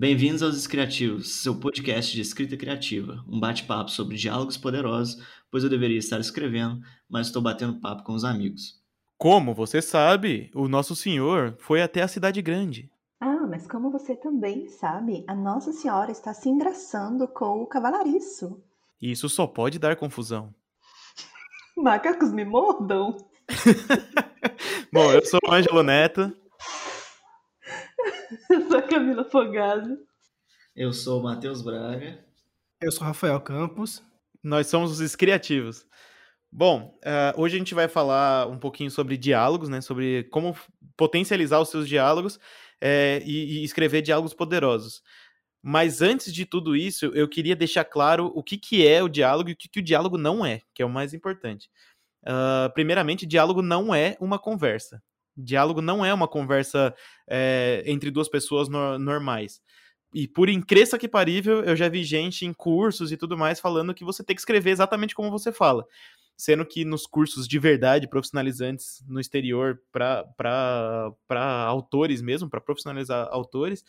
Bem-vindos aos Escriativos, seu podcast de escrita criativa, um bate-papo sobre diálogos poderosos, pois eu deveria estar escrevendo, mas estou batendo papo com os amigos. Como você sabe, o nosso Senhor foi até a cidade grande. Ah, mas como você também sabe, a Nossa Senhora está se engraçando com o cavalariço. Isso só pode dar confusão. Macacos me mordam. Bom, eu sou o Ângelo Neto. Camila Fogado. Eu sou o Matheus Braga. Eu sou Rafael Campos. Nós somos os Criativos. Bom, uh, hoje a gente vai falar um pouquinho sobre diálogos, né? Sobre como potencializar os seus diálogos é, e, e, escrever diálogos poderosos. Mas antes de tudo isso, eu queria deixar claro o que, que é o diálogo e o que, que o diálogo não é, que é o mais importante. Uh, primeiramente, diálogo não é uma conversa. Diálogo não é uma conversa é, entre duas pessoas no normais. E por incrível que parível, eu já vi gente em cursos e tudo mais falando que você tem que escrever exatamente como você fala. Sendo que nos cursos de verdade, profissionalizantes no exterior, para autores mesmo, para profissionalizar autores,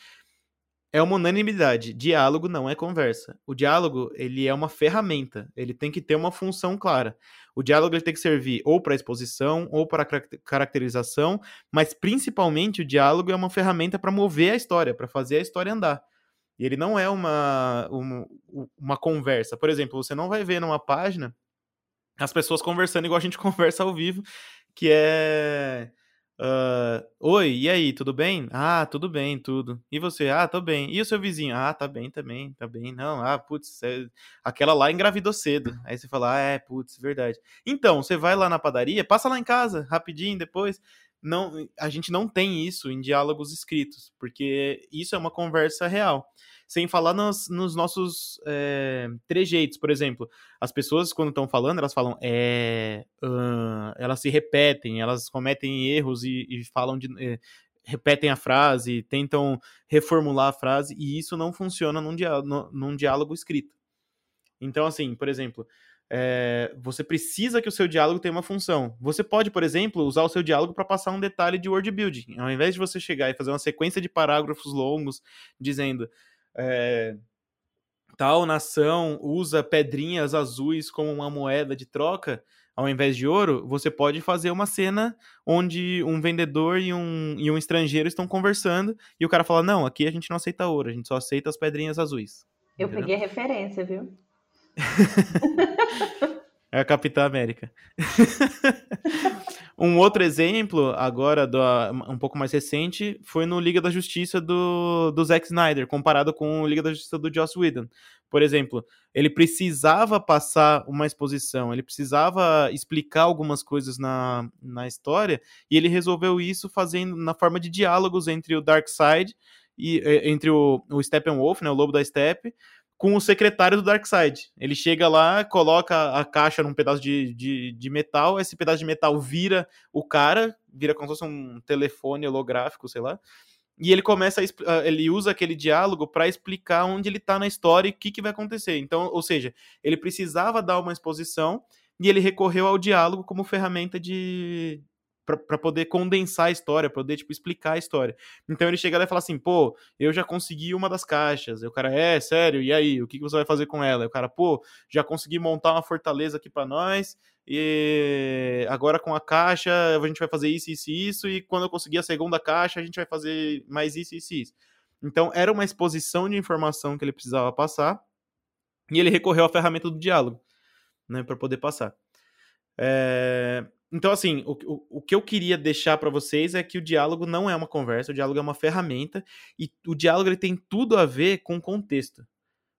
é uma unanimidade. Diálogo não é conversa. O diálogo, ele é uma ferramenta. Ele tem que ter uma função clara. O diálogo ele tem que servir ou para exposição ou para caracterização, mas principalmente o diálogo é uma ferramenta para mover a história, para fazer a história andar. E ele não é uma, uma, uma conversa. Por exemplo, você não vai ver numa página as pessoas conversando igual a gente conversa ao vivo, que é Uh, Oi, e aí, tudo bem? Ah, tudo bem, tudo. E você? Ah, tô bem. E o seu vizinho? Ah, tá bem também, tá bem. Não, ah, putz, é... aquela lá engravidou cedo. Aí você fala, ah, é, putz, verdade. Então, você vai lá na padaria, passa lá em casa, rapidinho, depois. Não, a gente não tem isso em diálogos escritos, porque isso é uma conversa real sem falar nos, nos nossos é, trejeitos. Por exemplo, as pessoas, quando estão falando, elas falam é. Uh, elas se repetem, elas cometem erros e, e falam de. É, repetem a frase, tentam reformular a frase, e isso não funciona num diálogo, num diálogo escrito. Então, assim, por exemplo, é, você precisa que o seu diálogo tenha uma função. Você pode, por exemplo, usar o seu diálogo para passar um detalhe de word building. Ao invés de você chegar e fazer uma sequência de parágrafos longos dizendo é, tal nação usa pedrinhas azuis como uma moeda de troca ao invés de ouro, você pode fazer uma cena onde um vendedor e um, e um estrangeiro estão conversando e o cara fala: Não, aqui a gente não aceita ouro, a gente só aceita as pedrinhas azuis. Eu Entendeu? peguei a referência, viu? é a Capitã América. Um outro exemplo, agora, do, um pouco mais recente, foi no Liga da Justiça do, do Zack Snyder, comparado com o Liga da Justiça do Joss Whedon. Por exemplo, ele precisava passar uma exposição, ele precisava explicar algumas coisas na, na história, e ele resolveu isso fazendo na forma de diálogos entre o Darkseid e entre o, o Steppenwolf, né, o Lobo da Steppe, com o secretário do Darkseid. Ele chega lá, coloca a caixa num pedaço de, de, de, metal, esse pedaço de metal vira o cara, vira como se fosse um telefone holográfico, sei lá. E ele começa a, ah, ele usa aquele diálogo para explicar onde ele tá na história e o que, que vai acontecer. Então, ou seja, ele precisava dar uma exposição e ele recorreu ao diálogo como ferramenta de, para poder condensar a história, poder tipo explicar a história. Então ele chega lá e fala assim: "Pô, eu já consegui uma das caixas". E o cara: "É, sério? E aí, o que você vai fazer com ela?". E o cara: "Pô, já consegui montar uma fortaleza aqui para nós e agora com a caixa a gente vai fazer isso, isso e isso e quando eu conseguir a segunda caixa a gente vai fazer mais isso, isso e isso". Então era uma exposição de informação que ele precisava passar e ele recorreu à ferramenta do diálogo, né, para poder passar. É... Então, assim, o, o, o, que eu queria deixar para vocês é que o diálogo não é uma conversa, o diálogo é uma ferramenta e o diálogo ele tem tudo a ver com contexto.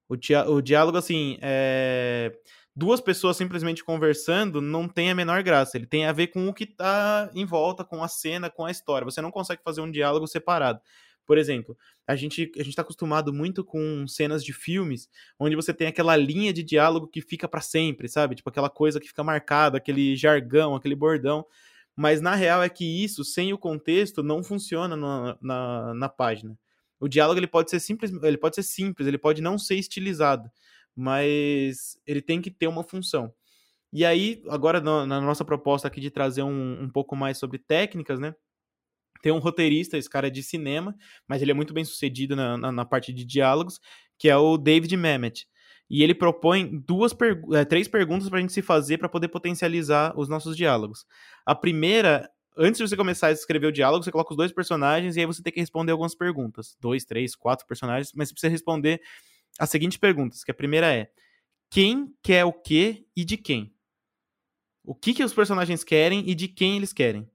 O, o diálogo, assim, é... duas pessoas simplesmente conversando não tem a menor graça. Ele tem a ver com o que tá em volta, com a cena, com a história. Você não consegue fazer um diálogo separado. Por exemplo, a gente a está acostumado muito com cenas de filmes onde você tem aquela linha de diálogo que fica para sempre, sabe? Tipo aquela coisa que fica marcada, aquele jargão, aquele bordão. Mas na real é que isso, sem o contexto, não funciona na, na, na página. O diálogo ele pode ser simples, ele pode ser simples, ele pode não ser estilizado, mas ele tem que ter uma função. E aí, agora na nossa proposta aqui de trazer um, um pouco mais sobre técnicas, né? Tem um roteirista, esse cara é de cinema, mas ele é muito bem sucedido na, na, na parte de diálogos, que é o David Mamet. E ele propõe duas é, três perguntas para a gente se fazer para poder potencializar os nossos diálogos. A primeira, antes de você começar a escrever o diálogo, você coloca os dois personagens e aí você tem que responder algumas perguntas. Dois, três, quatro personagens, mas você precisa responder as seguintes perguntas, que a primeira é quem quer o que e de quem? O que, que os personagens querem e de quem eles querem?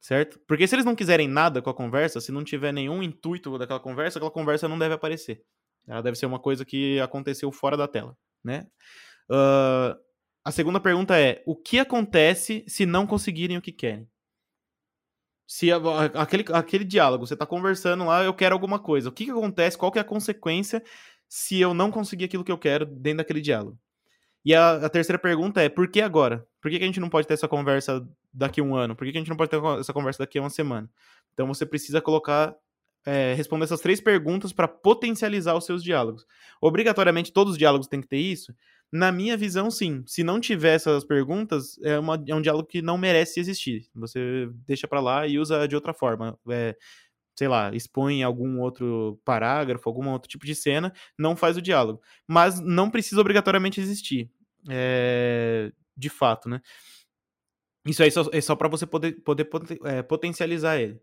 Certo? Porque se eles não quiserem nada com a conversa, se não tiver nenhum intuito daquela conversa, aquela conversa não deve aparecer. Ela deve ser uma coisa que aconteceu fora da tela, né? Uh, a segunda pergunta é: o que acontece se não conseguirem o que querem? Se aquele, aquele diálogo, você está conversando lá, eu quero alguma coisa. O que, que acontece? Qual que é a consequência se eu não conseguir aquilo que eu quero dentro daquele diálogo? E a, a terceira pergunta é: por que agora? Por que, que, a gente não pode ter essa conversa daqui a um ano? Por que, que a gente não pode ter essa conversa daqui a uma semana? Então você precisa colocar é, responder essas três perguntas para potencializar os seus diálogos. Obrigatoriamente, todos os diálogos têm que ter isso? Na minha visão, sim. Se não tiver essas perguntas, é, uma, é um diálogo que não merece existir. Você deixa para lá e usa de outra forma. É, sei lá, expõe algum outro parágrafo, algum outro tipo de cena, não faz o diálogo. Mas não precisa obrigatoriamente existir. É, de fato, né? Isso aí é só, é só para você poder, poder é, potencializar ele.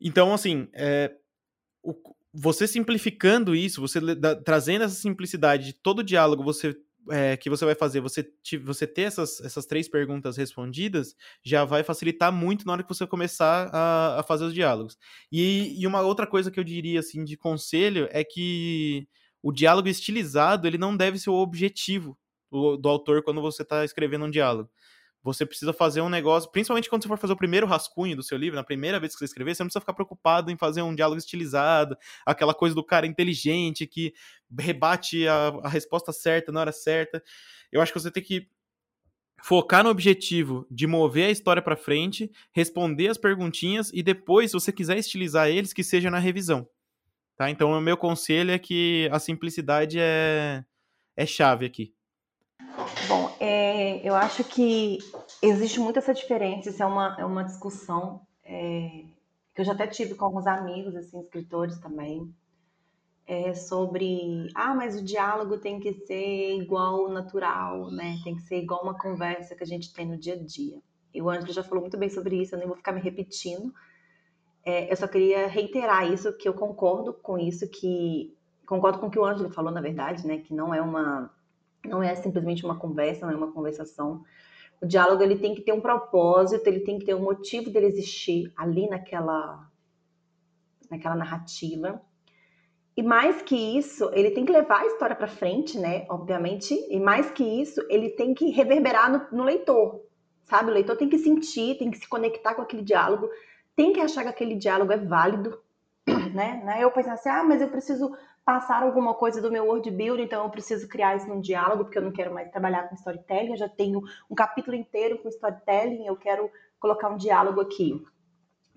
Então, assim, é, o, você simplificando isso, você da, trazendo essa simplicidade de todo o diálogo você, é, que você vai fazer, você, te, você ter essas, essas três perguntas respondidas, já vai facilitar muito na hora que você começar a, a fazer os diálogos. E, e uma outra coisa que eu diria, assim, de conselho é que o diálogo estilizado, ele não deve ser o objetivo do, do autor quando você está escrevendo um diálogo você precisa fazer um negócio, principalmente quando você for fazer o primeiro rascunho do seu livro, na primeira vez que você escrever, você não precisa ficar preocupado em fazer um diálogo estilizado, aquela coisa do cara inteligente que rebate a, a resposta certa na hora certa. Eu acho que você tem que focar no objetivo de mover a história para frente, responder as perguntinhas e depois, se você quiser estilizar eles, que seja na revisão. Tá? Então, o meu conselho é que a simplicidade é, é chave aqui. Bom, é, eu acho que existe muito essa diferença, isso é uma, é uma discussão é, que eu já até tive com alguns amigos, assim, escritores também, é, sobre, ah, mas o diálogo tem que ser igual natural, né? Tem que ser igual uma conversa que a gente tem no dia a dia. E o Ângelo já falou muito bem sobre isso, eu nem vou ficar me repetindo. É, eu só queria reiterar isso, que eu concordo com isso, que concordo com o que o Ângelo falou, na verdade, né? Que não é uma não é simplesmente uma conversa, não é uma conversação. O diálogo ele tem que ter um propósito, ele tem que ter um motivo dele existir ali naquela naquela narrativa. E mais que isso, ele tem que levar a história para frente, né? Obviamente. E mais que isso, ele tem que reverberar no, no, leitor, sabe? O leitor tem que sentir, tem que se conectar com aquele diálogo, tem que achar que aquele diálogo é válido, né? Não é eu pensar assim, ah, mas eu preciso passar alguma coisa do meu word building, então eu preciso criar isso num diálogo, porque eu não quero mais trabalhar com storytelling, eu já tenho um capítulo inteiro com storytelling, eu quero colocar um diálogo aqui.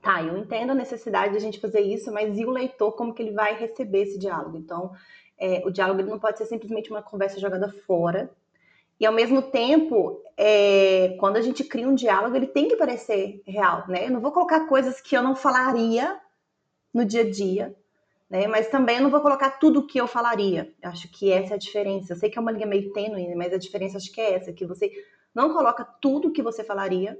Tá, eu entendo a necessidade de a gente fazer isso, mas e o leitor, como que ele vai receber esse diálogo? Então, é, o diálogo não pode ser simplesmente uma conversa jogada fora, e ao mesmo tempo, é, quando a gente cria um diálogo, ele tem que parecer real, né? Eu não vou colocar coisas que eu não falaria no dia a dia, né? Mas também eu não vou colocar tudo o que eu falaria. Eu acho que essa é a diferença. Eu sei que é uma linha meio tênue, mas a diferença acho que é essa, que você não coloca tudo o que você falaria,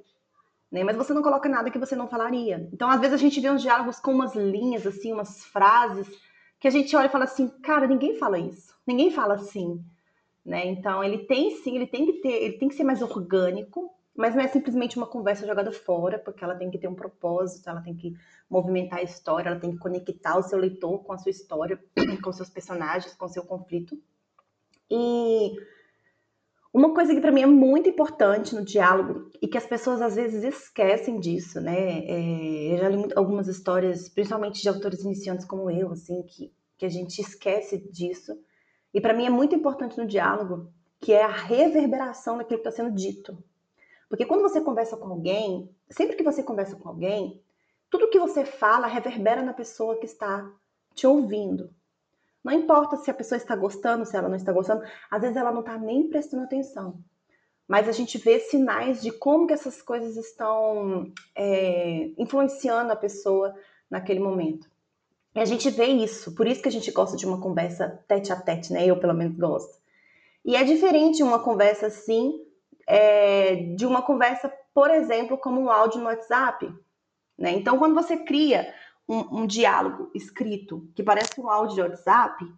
né? Mas você não coloca nada que você não falaria. Então, às vezes a gente vê uns diálogos com umas linhas assim, umas frases que a gente olha e fala assim, cara, ninguém fala isso. Ninguém fala assim, né? Então, ele tem sim, ele tem que ter, ele tem que ser mais orgânico, mas não é simplesmente uma conversa jogada fora, porque ela tem que ter um propósito, ela tem que movimentar a história, ela tem que conectar o seu leitor com a sua história, com seus personagens, com seu conflito. E uma coisa que para mim é muito importante no diálogo e que as pessoas às vezes esquecem disso, né? É, eu já li algumas histórias, principalmente de autores iniciantes como eu, assim, que, que a gente esquece disso. E para mim é muito importante no diálogo, que é a reverberação daquilo que está sendo dito. Porque quando você conversa com alguém, sempre que você conversa com alguém, tudo que você fala reverbera na pessoa que está te ouvindo. Não importa se a pessoa está gostando, se ela não está gostando, às vezes ela não está nem prestando atenção. mas a gente vê sinais de como que essas coisas estão é, influenciando a pessoa naquele momento. E a gente vê isso, por isso que a gente gosta de uma conversa tete a tete, né? Eu, pelo menos, gosto. E é diferente uma conversa assim é, de uma conversa, por exemplo, como um áudio no WhatsApp. Né? Então, quando você cria um, um diálogo escrito que parece um áudio de WhatsApp,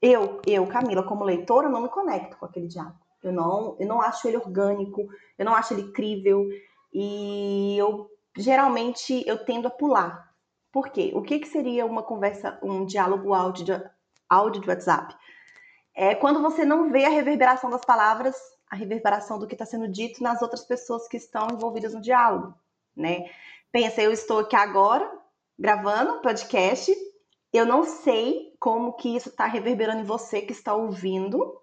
eu, eu, Camila, como leitora, não me conecto com aquele diálogo. Eu não, eu não acho ele orgânico, eu não acho ele crível e eu geralmente eu tendo a pular. Por quê? O que, que seria uma conversa, um diálogo áudio de, áudio de WhatsApp? É quando você não vê a reverberação das palavras, a reverberação do que está sendo dito nas outras pessoas que estão envolvidas no diálogo, né? Pensa, eu estou aqui agora gravando podcast, eu não sei como que isso está reverberando em você que está ouvindo,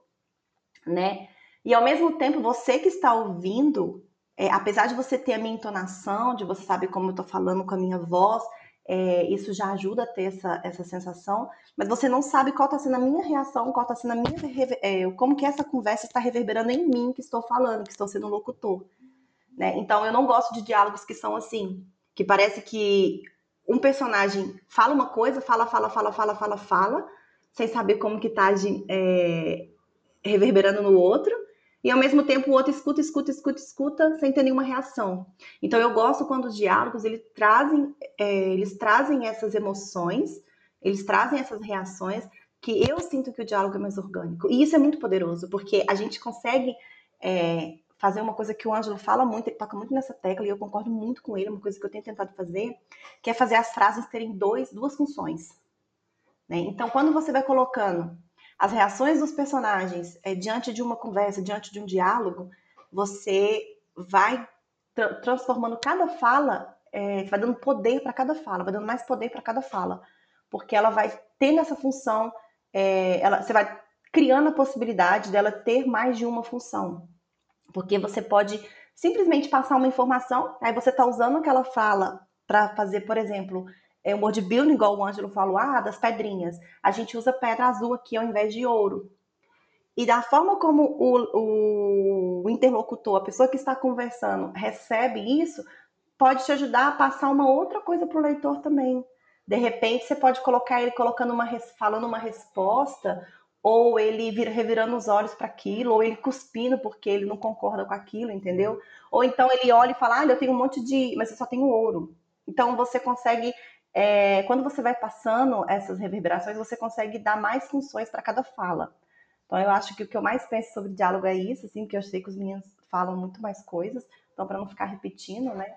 né? E ao mesmo tempo, você que está ouvindo, é, apesar de você ter a minha entonação, de você saber como eu estou falando com a minha voz, é, isso já ajuda a ter essa, essa sensação, mas você não sabe qual está sendo a minha reação, qual está sendo a minha. É, como que essa conversa está reverberando em mim que estou falando, que estou sendo locutor. Né? Então, eu não gosto de diálogos que são assim, que parece que um personagem fala uma coisa, fala, fala, fala, fala, fala, fala, sem saber como que está é, reverberando no outro, e ao mesmo tempo o outro escuta, escuta, escuta, escuta, sem ter nenhuma reação. Então eu gosto quando os diálogos eles trazem, é, eles trazem essas emoções, eles trazem essas reações que eu sinto que o diálogo é mais orgânico. E isso é muito poderoso, porque a gente consegue é, fazer uma coisa que o Ângelo fala muito, ele toca muito nessa tecla, e eu concordo muito com ele, uma coisa que eu tenho tentado fazer, que é fazer as frases terem dois, duas funções. Né? Então, quando você vai colocando as reações dos personagens é, diante de uma conversa, diante de um diálogo, você vai tra transformando cada fala, é, vai dando poder para cada fala, vai dando mais poder para cada fala, porque ela vai tendo essa função, é, ela, você vai criando a possibilidade dela ter mais de uma função, porque você pode simplesmente passar uma informação, aí você está usando aquela fala para fazer, por exemplo, é, o bodybuilding, igual o Ângelo falou, ah, das pedrinhas. A gente usa pedra azul aqui ao invés de ouro. E da forma como o, o interlocutor, a pessoa que está conversando, recebe isso, pode te ajudar a passar uma outra coisa para o leitor também. De repente, você pode colocar ele colocando uma falando uma resposta, ou ele vir, revirando os olhos para aquilo, ou ele cuspindo porque ele não concorda com aquilo, entendeu? Ou então ele olha e fala, ah, eu tenho um monte de. Mas eu só tenho ouro. Então você consegue é, quando você vai passando essas reverberações, você consegue dar mais funções para cada fala. Então, eu acho que o que eu mais penso sobre diálogo é isso, assim, que eu sei que os meninos falam muito mais coisas, então, para não ficar repetindo, né?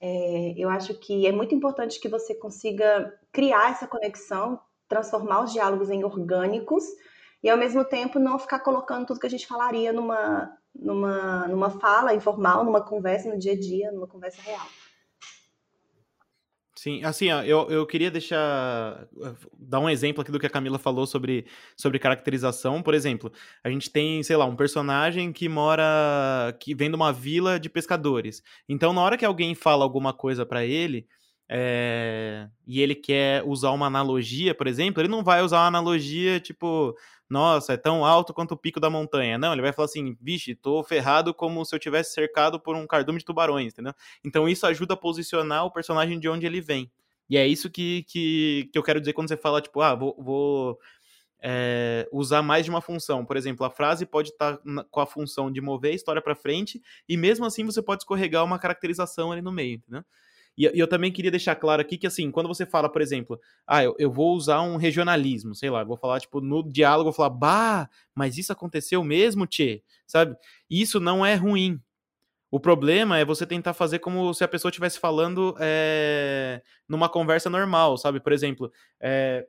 É, eu acho que é muito importante que você consiga criar essa conexão, transformar os diálogos em orgânicos e, ao mesmo tempo, não ficar colocando tudo que a gente falaria numa, numa, numa fala informal, numa conversa no dia a dia, numa conversa real. Sim, assim, ó, eu, eu queria deixar. dar um exemplo aqui do que a Camila falou sobre, sobre caracterização. Por exemplo, a gente tem, sei lá, um personagem que mora. que vem de uma vila de pescadores. Então, na hora que alguém fala alguma coisa para ele, é, e ele quer usar uma analogia, por exemplo, ele não vai usar uma analogia tipo, nossa, é tão alto quanto o pico da montanha. Não, ele vai falar assim, vixe, tô ferrado como se eu tivesse cercado por um cardume de tubarões, entendeu? Então isso ajuda a posicionar o personagem de onde ele vem. E é isso que, que, que eu quero dizer quando você fala, tipo, ah, vou, vou é, usar mais de uma função. Por exemplo, a frase pode estar tá com a função de mover a história para frente, e mesmo assim você pode escorregar uma caracterização ali no meio, entendeu? E, eu também queria deixar claro aqui que, assim, quando você fala, por exemplo, ah, eu, eu vou usar um regionalismo, sei lá, vou falar, tipo, no diálogo, vou falar, bah, mas isso aconteceu mesmo, Tchê, sabe? Isso não é ruim. O problema é você tentar fazer como se a pessoa estivesse falando é, numa conversa normal, sabe? Por exemplo, é,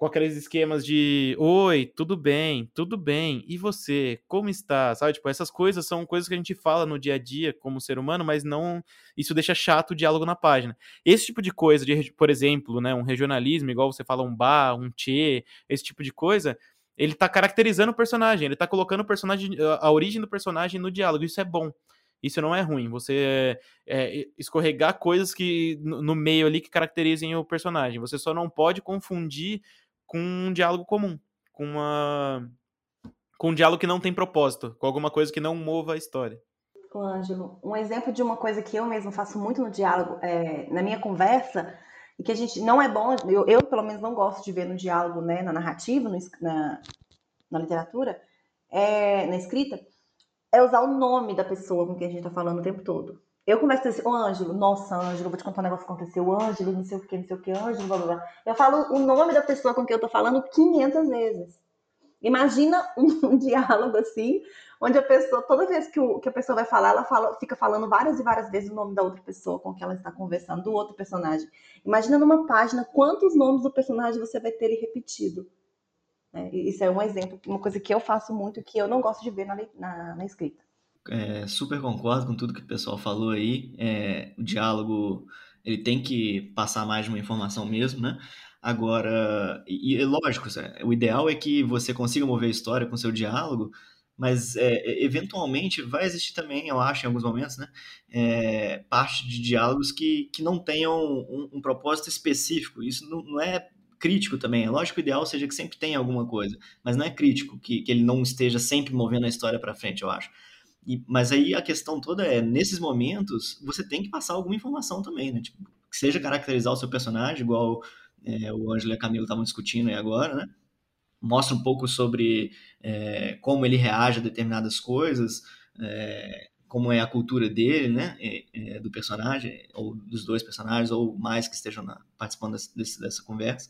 com aqueles esquemas de oi, tudo bem, tudo bem, e você, como está? Sabe, tipo, essas coisas são coisas que a gente fala no dia a dia como ser humano, mas não, isso deixa chato o diálogo na página. Esse tipo de coisa, de, por exemplo, né, um regionalismo, igual você fala um bar, um tchê, esse tipo de coisa, ele tá caracterizando o personagem, ele tá colocando o personagem, a origem do personagem no diálogo, isso é bom. Isso não é ruim. Você é, escorregar coisas que no meio ali que caracterizem o personagem. Você só não pode confundir com um diálogo comum, com uma com um diálogo que não tem propósito, com alguma coisa que não mova a história. Ângelo, um exemplo de uma coisa que eu mesmo faço muito no diálogo, é, na minha conversa, e que a gente não é bom, eu, eu, pelo menos não gosto de ver no diálogo, né, na narrativa, no, na, na literatura, é, na escrita, é usar o nome da pessoa com quem a gente está falando o tempo todo. Eu começo a dizer, ô Ângelo, nossa, Ângelo, vou te contar um negócio que aconteceu, Ângelo, não sei o que, não sei o que, Ângelo, blá blá blá. Eu falo o nome da pessoa com quem eu tô falando 500 vezes. Imagina um, um diálogo assim, onde a pessoa, toda vez que, o, que a pessoa vai falar, ela fala, fica falando várias e várias vezes o nome da outra pessoa com quem ela está conversando, do outro personagem. Imagina numa página quantos nomes do personagem você vai ter ele repetido. É, isso é um exemplo, uma coisa que eu faço muito que eu não gosto de ver na, na, na escrita. É, super concordo com tudo que o pessoal falou aí. É, o diálogo ele tem que passar mais de uma informação mesmo, né? Agora, e, e lógico, o ideal é que você consiga mover a história com seu diálogo, mas é, eventualmente vai existir também, eu acho, em alguns momentos, né, é, parte de diálogos que, que não tenham um, um propósito específico. Isso não, não, é crítico também. É lógico que o ideal seja que sempre tenha alguma coisa, mas não é crítico que, que ele não esteja sempre movendo a história para frente, eu acho. E, mas aí a questão toda é, nesses momentos, você tem que passar alguma informação também, né? Tipo, que seja caracterizar o seu personagem, igual é, o Ângelo e a Camila estavam discutindo aí agora, né? Mostra um pouco sobre é, como ele reage a determinadas coisas, é, como é a cultura dele, né? É, é, do personagem, ou dos dois personagens, ou mais que estejam na, participando desse, dessa conversa.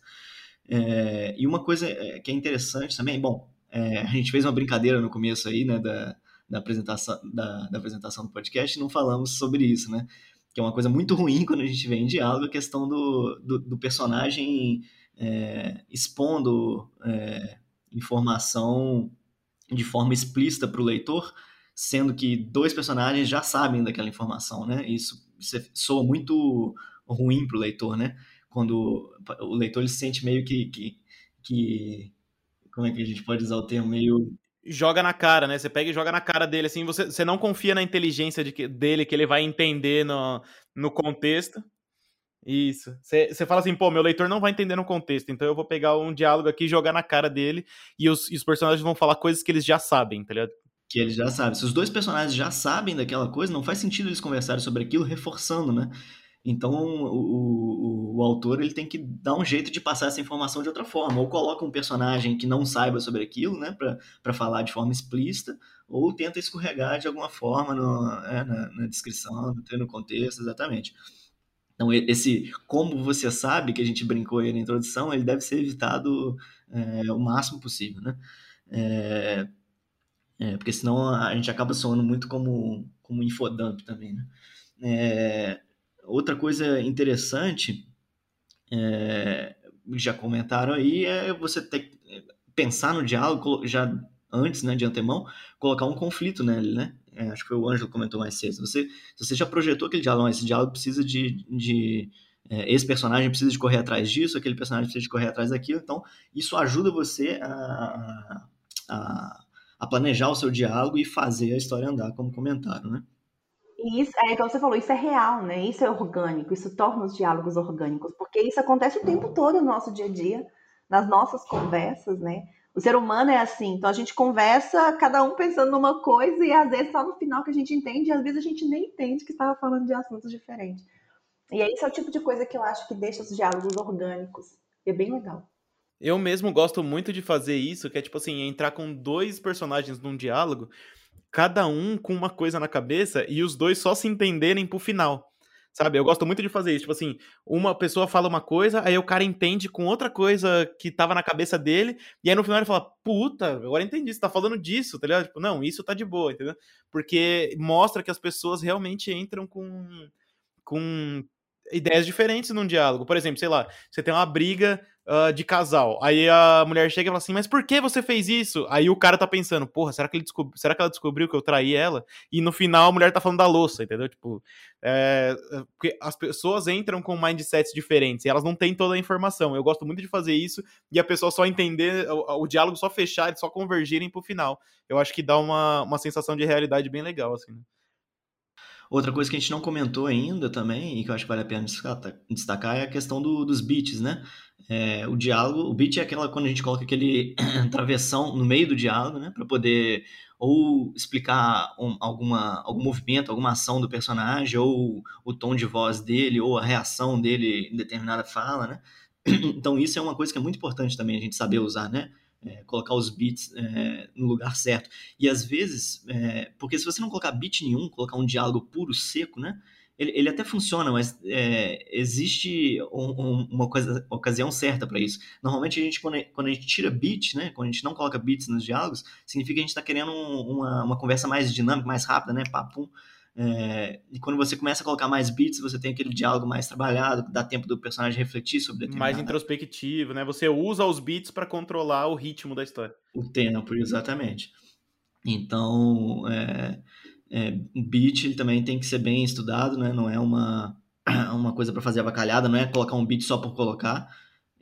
É, e uma coisa que é interessante também, bom, a gente fez uma brincadeira no começo aí, né? Da, da apresentação, da, da apresentação do podcast não falamos sobre isso, né? Que é uma coisa muito ruim quando a gente vê em diálogo a questão do, do, do personagem é, expondo é, informação de forma explícita para o leitor, sendo que dois personagens já sabem daquela informação, né? Isso, isso é, soa muito ruim para o leitor, né? Quando o leitor ele se sente meio que, que, que como é que a gente pode usar o termo meio joga na cara, né? Você pega e joga na cara dele, assim, você, você não confia na inteligência de que, dele, que ele vai entender no, no contexto. Isso. Você, você fala assim, pô, meu leitor não vai entender no contexto, então eu vou pegar um diálogo aqui e jogar na cara dele, e os, e os personagens vão falar coisas que eles já sabem, tá ligado? Que eles já sabem. Se os dois personagens já sabem daquela coisa, não faz sentido eles conversarem sobre aquilo reforçando, né? Então o, o, o, autor ele tem que dar um jeito de passar essa informação de outra forma. Ou coloca um personagem que não saiba sobre aquilo, né, para falar de forma explícita, ou tenta escorregar de alguma forma no, é, na, na, descrição, no contexto, exatamente. Então esse como você sabe que a gente brincou aí na introdução, ele deve ser evitado é, o máximo possível, né? É, é, porque senão a gente acaba soando muito como, como infodump também, né? É, Outra coisa interessante, é, já comentaram aí, é você ter, pensar no diálogo já antes, né, de antemão, colocar um conflito nele, né? É, acho que o Ângelo comentou mais cedo. Você, você já projetou aquele diálogo, esse diálogo precisa de, de é, esse personagem precisa de correr atrás disso, aquele personagem precisa de correr atrás daquilo. Então, isso ajuda você a, a, a planejar o seu diálogo e fazer a história andar, como comentaram, né? E isso, é igual você falou, isso é real, né? Isso é orgânico, isso torna os diálogos orgânicos, porque isso acontece o tempo todo no nosso dia a dia, nas nossas conversas, né? O ser humano é assim, então a gente conversa, cada um pensando numa coisa, e às vezes só no final que a gente entende, e às vezes a gente nem entende que estava falando de assuntos diferentes. E aí, esse é o tipo de coisa que eu acho que deixa os diálogos orgânicos. E é bem legal. Eu mesmo gosto muito de fazer isso, que é tipo assim, entrar com dois personagens num diálogo cada um com uma coisa na cabeça e os dois só se entenderem pro final. Sabe? Eu gosto muito de fazer isso. Tipo assim, uma pessoa fala uma coisa, aí o cara entende com outra coisa que tava na cabeça dele, e aí no final ele fala: Puta, agora entendi, você tá falando disso, tá ligado? Tipo, não, isso tá de boa, entendeu? Porque mostra que as pessoas realmente entram com. com ideias diferentes num diálogo. Por exemplo, sei lá, você tem uma briga uh, de casal. Aí a mulher chega e fala assim: Mas por que você fez isso? Aí o cara tá pensando: Porra, será que, ele descob... será que ela descobriu que eu traí ela? E no final a mulher tá falando da louça, entendeu? Tipo, é... porque as pessoas entram com mindsets diferentes e elas não têm toda a informação. Eu gosto muito de fazer isso e a pessoa só entender, o, o diálogo só fechar, só convergirem pro final. Eu acho que dá uma, uma sensação de realidade bem legal, assim. Né? Outra coisa que a gente não comentou ainda também, e que eu acho que vale a pena destacar, é a questão do, dos beats, né? É, o diálogo, o beat é aquela quando a gente coloca aquele travessão no meio do diálogo, né? Para poder ou explicar um, alguma, algum movimento, alguma ação do personagem, ou o tom de voz dele, ou a reação dele em determinada fala, né? Então isso é uma coisa que é muito importante também a gente saber usar, né? É, colocar os bits é, no lugar certo. E às vezes, é, porque se você não colocar bit nenhum, colocar um diálogo puro, seco, né? Ele, ele até funciona, mas é, existe um, um, uma coisa, ocasião certa para isso. Normalmente a gente, quando, quando a gente tira bits, né? Quando a gente não coloca bits nos diálogos, significa que a gente está querendo uma, uma conversa mais dinâmica, mais rápida, né? Papum. É, e quando você começa a colocar mais bits, você tem aquele diálogo mais trabalhado, dá tempo do personagem refletir sobre determinado. Mais introspectivo, né? Você usa os bits para controlar o ritmo da história. O tempo, exatamente. Então, é, é, o beat ele também tem que ser bem estudado, né? Não é uma, uma coisa para fazer avacalhada, não é colocar um beat só por colocar.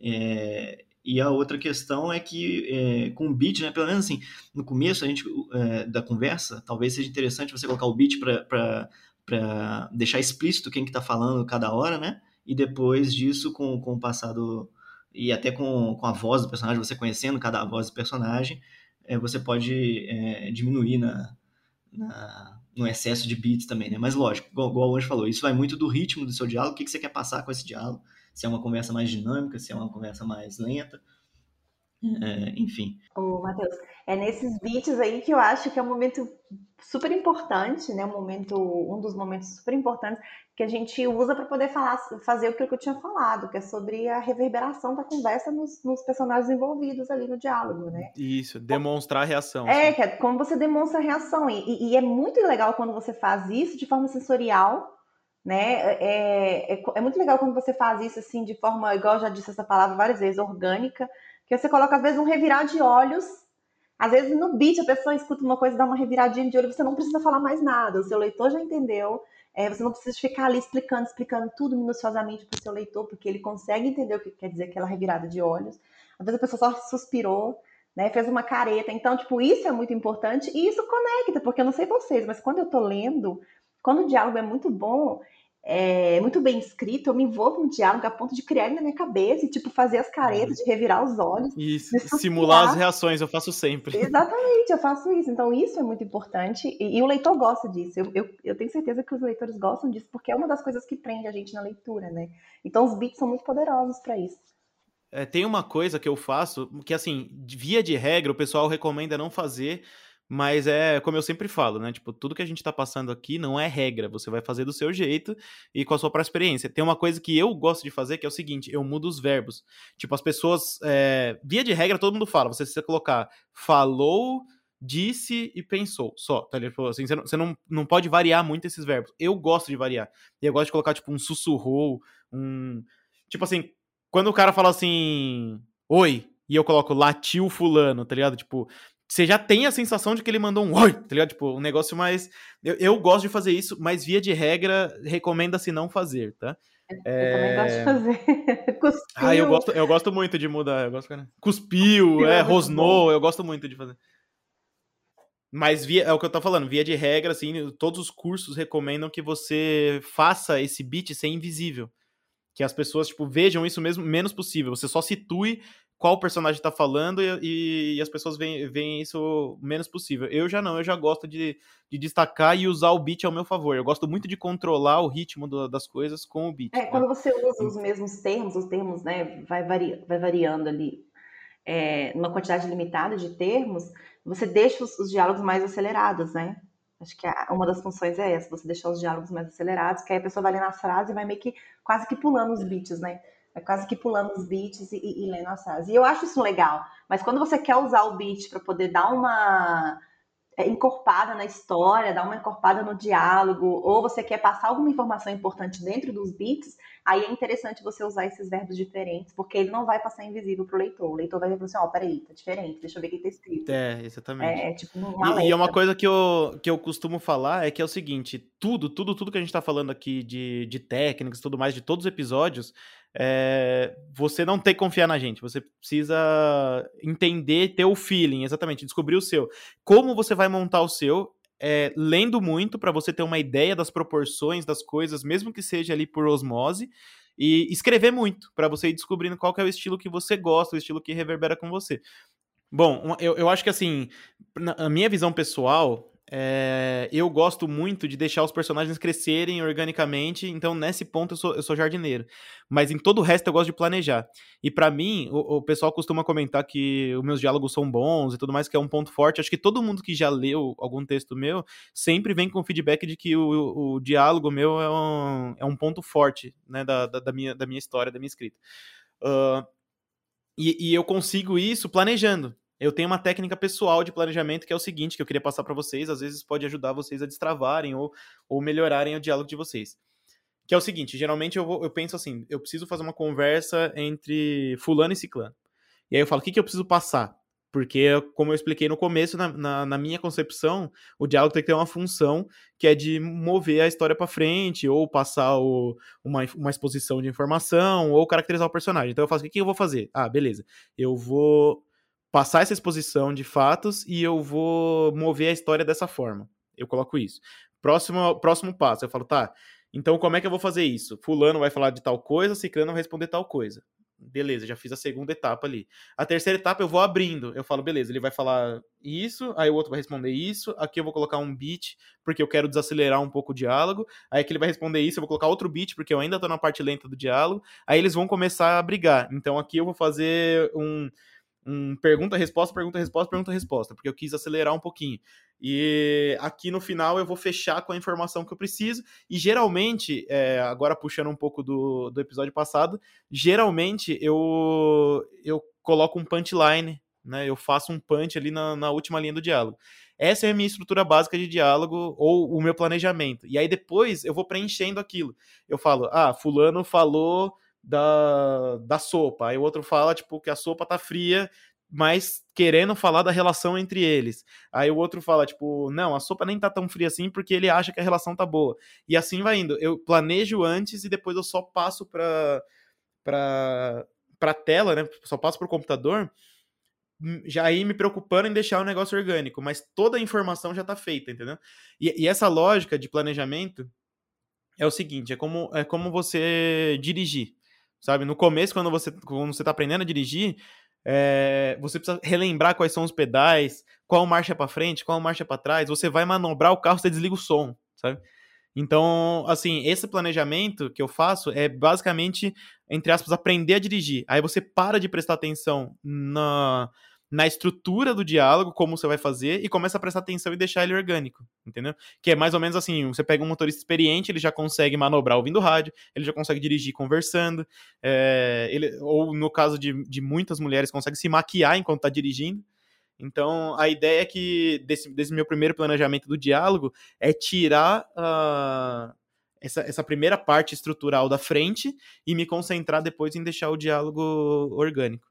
É, e a outra questão é que é, com o beat, né, pelo menos assim, no começo a gente, é, da conversa, talvez seja interessante você colocar o beat para deixar explícito quem que está falando cada hora, né? E depois disso, com, com o passado e até com, com a voz do personagem, você conhecendo cada voz do personagem, é, você pode é, diminuir na, na, no excesso de beats também, né? Mas lógico, igual, igual o Anjo falou, isso vai muito do ritmo do seu diálogo, o que, que você quer passar com esse diálogo se é uma conversa mais dinâmica, se é uma conversa mais lenta. É, enfim. Ô, Matheus, é nesses beats aí que eu acho que é um momento super importante, né? Um momento, um dos momentos super importantes que a gente usa para poder falar, fazer o que eu tinha falado, que é sobre a reverberação da conversa nos, nos personagens envolvidos ali no diálogo, né? Isso, demonstrar a reação. É, assim. que é como você demonstra a reação. E, e, é muito legal quando você faz isso de forma sensorial, né? É, é, é, muito legal quando você faz isso assim de forma, igual eu já disse essa palavra várias vezes, orgânica, que você coloca às vezes um revirar de olhos. Às vezes no beat a pessoa escuta uma coisa, dá uma reviradinha de olho, você não precisa falar mais nada, o seu leitor já entendeu. É, você não precisa ficar ali explicando, explicando tudo minuciosamente para o seu leitor, porque ele consegue entender o que quer dizer aquela revirada de olhos. Às vezes a pessoa só suspirou, né, fez uma careta. Então, tipo, isso é muito importante e isso conecta, porque eu não sei vocês, mas quando eu tô lendo, quando o diálogo é muito bom, é, muito bem escrito, eu me envolvo no diálogo a ponto de criar ele na minha cabeça e, tipo, fazer as caretas, de revirar os olhos. Isso, simular as reações, eu faço sempre. Exatamente, eu faço isso. Então, isso é muito importante e, e o leitor gosta disso. Eu, eu, eu, tenho certeza que os leitores gostam disso, porque é uma das coisas que prende a gente na leitura, né? Então, os beats são muito poderosos para isso. É, tem uma coisa que eu faço, que assim, via de regra, o pessoal recomenda não fazer, mas é como eu sempre falo, né? Tipo, tudo que a gente tá passando aqui não é regra. Você vai fazer do seu jeito e com a sua própria experiência. Tem uma coisa que eu gosto de fazer que é o seguinte: eu mudo os verbos. Tipo, as pessoas. É... Via de regra, todo mundo fala. Você precisa colocar falou, disse e pensou. Só, tá ligado? Tipo, assim, você, não, você não, não pode variar muito esses verbos. Eu gosto de variar. Eu gosto de colocar, tipo, um sussurrou, um. Tipo assim, quando o cara fala assim. Oi, e eu coloco latiu fulano, tá ligado? Tipo, você já tem a sensação de que ele mandou um oi, tá ligado? Tipo, um negócio mais. Eu, eu gosto de fazer isso, mas via de regra, recomenda-se não fazer, tá? Eu é... também gosto de fazer. Cuspiu. Ah, eu gosto, eu gosto muito de mudar. Eu gosto, cara. Cuspiu, é, é rosnou, eu gosto muito de fazer. Mas via, é o que eu tô falando, via de regra, assim, todos os cursos recomendam que você faça esse beat ser invisível. Que as pessoas, tipo, vejam isso mesmo menos possível. Você só situe qual personagem tá falando e, e as pessoas veem, veem, isso o menos possível. Eu já não, eu já gosto de, de, destacar e usar o beat ao meu favor. Eu gosto muito de controlar o ritmo do, das coisas com o beat. É, né? quando você usa os mesmos termos, os termos, né, vai, vari, vai variando ali é, uma quantidade limitada de termos, você deixa os, os diálogos mais acelerados, né? Acho que a, uma das funções é essa, você deixar os diálogos mais acelerados, que aí a pessoa vai ler nas frases e vai meio que quase que pulando os beats, né? É quase que pulando os beats e, e, lendo as frases. E eu acho isso legal. Mas quando você quer usar o beat para poder dar uma é, encorpada na história, dar uma encorpada no diálogo, ou você quer passar alguma informação importante dentro dos beats, aí é interessante você usar esses verbos diferentes, porque ele não vai passar invisível para o leitor. O leitor vai ver assim, ó, oh, peraí, tá diferente, deixa eu ver o que tá escrito. É, exatamente. É, tipo uma e, e, é uma coisa que eu, que eu costumo falar é que é o seguinte, tudo, tudo, tudo que a gente tá falando aqui de, de técnicas e tudo mais, de todos os episódios, é, você não tem que confiar na gente, você precisa entender, ter o feeling, exatamente, descobrir o seu. Como você vai montar o seu? É, lendo muito para você ter uma ideia das proporções das coisas, mesmo que seja ali por osmose, e escrever muito para você ir descobrindo qual é o estilo que você gosta, o estilo que reverbera com você. Bom, eu, eu acho que assim, a minha visão pessoal, é, eu gosto muito de deixar os personagens crescerem organicamente, então nesse ponto eu sou, eu sou jardineiro. Mas em todo o resto eu gosto de planejar. E para mim, o, o, pessoal costuma comentar que os meus diálogos são bons e tudo mais, que é um ponto forte. Acho que todo mundo que já leu algum texto meu sempre vem com feedback de que o, o, o diálogo meu é um, é um ponto forte né, da, da, da, minha, da minha história, da minha escrita. Uh, e, e eu consigo isso planejando. Eu tenho uma técnica pessoal de planejamento que é o seguinte, que eu queria passar para vocês, às vezes pode ajudar vocês a destravarem ou, ou melhorarem o diálogo de vocês. Que é o seguinte, geralmente eu, vou, eu penso assim, eu preciso fazer uma conversa entre fulano e ciclano. E aí eu falo, o que, que eu preciso passar? Porque, como eu expliquei no começo, na, na, na, minha concepção, o diálogo tem que ter uma função que é de mover a história para frente, ou passar o, uma, uma exposição de informação, ou caracterizar o personagem. Então eu faço, o que, que eu vou fazer? Ah, beleza. Eu vou passar essa exposição de fatos e eu vou mover a história dessa forma. Eu coloco isso. Próximo, próximo passo, eu falo, tá, então como é que eu vou fazer isso? Fulano vai falar de tal coisa, Ciclano vai responder tal coisa. Beleza, já fiz a segunda etapa ali. A terceira etapa eu vou abrindo. Eu falo, beleza, ele vai falar isso, aí o outro vai responder isso. Aqui eu vou colocar um beat, porque eu quero desacelerar um pouco o diálogo. Aí aqui ele vai responder isso, eu vou colocar outro beat, porque eu ainda tô na parte lenta do diálogo. Aí eles vão começar a brigar. Então aqui eu vou fazer um um pergunta-resposta, pergunta-resposta, pergunta-resposta, porque eu quis acelerar um pouquinho. E aqui no final eu vou fechar com a informação que eu preciso. E geralmente, é, agora puxando um pouco do, do episódio passado, geralmente eu, eu coloco um punchline, né? Eu faço um punch ali na, na última linha do diálogo. Essa é a minha estrutura básica de diálogo ou o meu planejamento. E aí depois eu vou preenchendo aquilo. Eu falo, ah, fulano falou da, da sopa. Aí o outro fala, tipo, que a sopa tá fria, mas querendo falar da relação entre eles. Aí o outro fala, tipo, não, a sopa nem tá tão fria assim porque ele acha que a relação tá boa. E assim vai indo. Eu planejo antes e depois eu só passo pra, pra, pra tela, né? Só passo pro computador, hum, já aí me preocupando em deixar o negócio orgânico, mas toda a informação já tá feita, entendeu? E, e essa lógica de planejamento é o seguinte, é como, é como você dirigir sabe? No começo, quando você, quando você tá aprendendo a dirigir, é, você precisa relembrar quais são os pedais, qual marcha é para frente, qual marcha é para trás. Você vai manobrar o carro, você desliga o som, sabe? Então, assim, esse planejamento que eu faço é basicamente, entre aspas, aprender a dirigir. Aí você para de prestar atenção na, na estrutura do diálogo, como você vai fazer, e começa a prestar atenção e deixar ele orgânico, entendeu? Que é mais ou menos assim: você pega um motorista experiente, ele já consegue manobrar ouvindo rádio, ele já consegue dirigir conversando, é, ele, ou no caso de, de muitas mulheres, consegue se maquiar enquanto está dirigindo. Então, a ideia é que, desse, desse, meu primeiro planejamento do diálogo, é tirar uh, essa, essa primeira parte estrutural da frente e me concentrar depois em deixar o diálogo orgânico.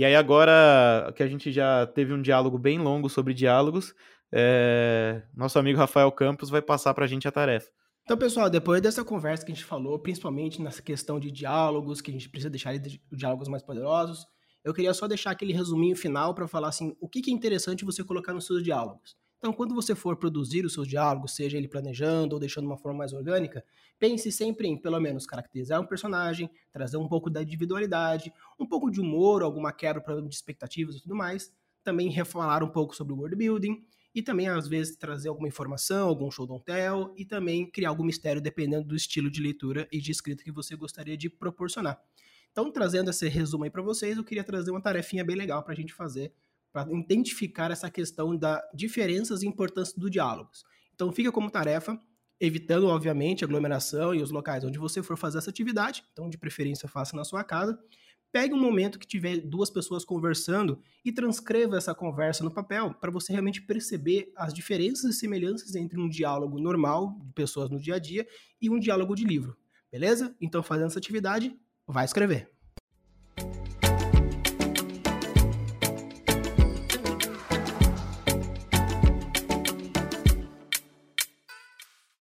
E aí, agora que a gente já teve um diálogo bem longo sobre diálogos, é... nosso amigo Rafael Campos vai passar para a gente a tarefa. Então, pessoal, depois dessa conversa que a gente falou, principalmente nessa questão de diálogos, que a gente precisa deixar diálogos mais poderosos, eu queria só deixar aquele resuminho final para falar assim, o que é interessante você colocar nos seus diálogos. Então, quando você for produzir os seus diálogos, seja ele planejando ou deixando uma forma mais orgânica, pense sempre em, pelo menos, caracterizar um personagem, trazer um pouco da individualidade, um pouco de humor, alguma quebra de expectativas e tudo mais. Também refalar um pouco sobre o world building e também, às vezes, trazer alguma informação, algum show don't tell e também criar algum mistério dependendo do estilo de leitura e de escrita que você gostaria de proporcionar. Então, trazendo esse resumo aí para vocês, eu queria trazer uma tarefinha bem legal para a gente fazer para identificar essa questão da diferenças e importância do diálogos. Então fica como tarefa, evitando, obviamente, aglomeração e os locais onde você for fazer essa atividade, então de preferência faça na sua casa. Pegue um momento que tiver duas pessoas conversando e transcreva essa conversa no papel para você realmente perceber as diferenças e semelhanças entre um diálogo normal de pessoas no dia a dia e um diálogo de livro. Beleza? Então, fazendo essa atividade, vai escrever.